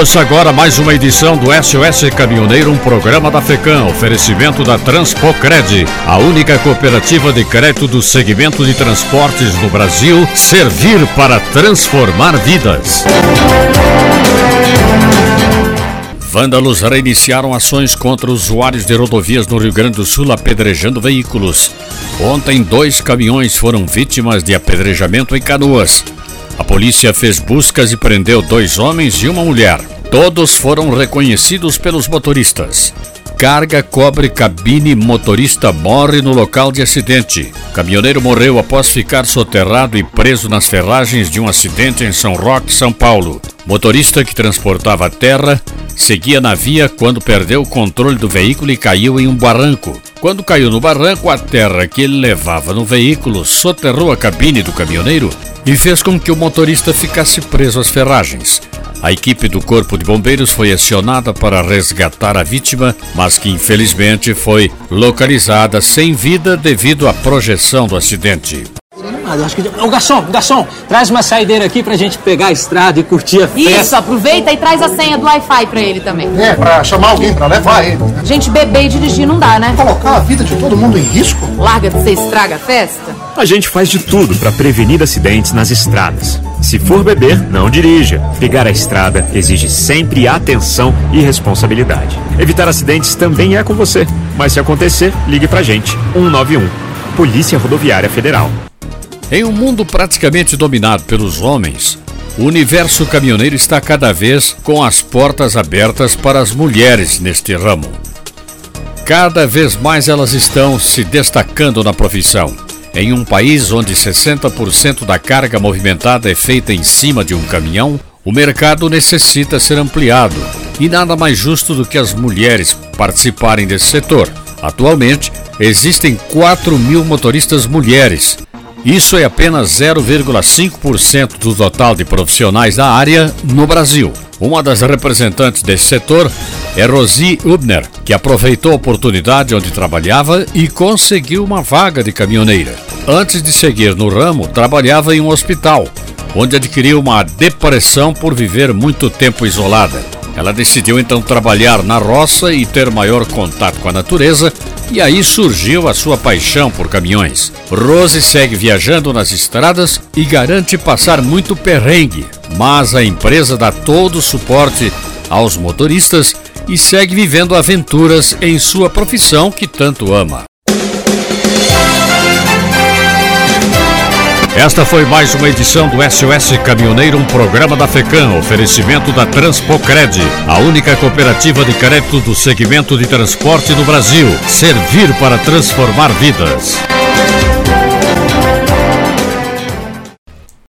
Ouça agora mais uma edição do SOS Caminhoneiro, um programa da FECAM, oferecimento da Transpocred, a única cooperativa de crédito do segmento de transportes no Brasil, servir para transformar vidas. Vândalos reiniciaram ações contra usuários de rodovias no Rio Grande do Sul apedrejando veículos. Ontem, dois caminhões foram vítimas de apedrejamento em Canoas. A polícia fez buscas e prendeu dois homens e uma mulher. Todos foram reconhecidos pelos motoristas. Carga cobre cabine, motorista morre no local de acidente. Caminhoneiro morreu após ficar soterrado e preso nas ferragens de um acidente em São Roque, São Paulo. Motorista que transportava terra seguia na via quando perdeu o controle do veículo e caiu em um barranco. Quando caiu no barranco, a terra que ele levava no veículo soterrou a cabine do caminhoneiro e fez com que o motorista ficasse preso às ferragens. A equipe do Corpo de Bombeiros foi acionada para resgatar a vítima, mas que infelizmente foi localizada sem vida devido à projeção do acidente. Eu acho que... Ô, garçom, garçom, traz uma saideira aqui pra gente pegar a estrada e curtir a festa. Isso, aproveita e traz a senha do Wi-Fi pra ele também. É, pra chamar alguém pra levar ele. Né? Gente, beber e dirigir não dá, né? Colocar a vida de todo mundo em risco? Larga de ser estraga a festa. A gente faz de tudo para prevenir acidentes nas estradas. Se for beber, não dirija. Pegar a estrada exige sempre atenção e responsabilidade. Evitar acidentes também é com você. Mas se acontecer, ligue pra gente. 191. Polícia Rodoviária Federal. Em um mundo praticamente dominado pelos homens, o universo caminhoneiro está cada vez com as portas abertas para as mulheres neste ramo. Cada vez mais elas estão se destacando na profissão. Em um país onde 60% da carga movimentada é feita em cima de um caminhão, o mercado necessita ser ampliado e nada mais justo do que as mulheres participarem desse setor. Atualmente, existem 4 mil motoristas mulheres isso é apenas 0,5% do total de profissionais da área no Brasil. Uma das representantes desse setor é Rosi Ubner, que aproveitou a oportunidade onde trabalhava e conseguiu uma vaga de caminhoneira. Antes de seguir no ramo, trabalhava em um hospital, onde adquiriu uma depressão por viver muito tempo isolada. Ela decidiu então trabalhar na roça e ter maior contato com a natureza, e aí surgiu a sua paixão por caminhões. Rose segue viajando nas estradas e garante passar muito perrengue, mas a empresa dá todo o suporte aos motoristas e segue vivendo aventuras em sua profissão que tanto ama. Esta foi mais uma edição do SOS Caminhoneiro, um programa da FECAM, oferecimento da Transpocred, a única cooperativa de crédito do segmento de transporte no Brasil. Servir para transformar vidas.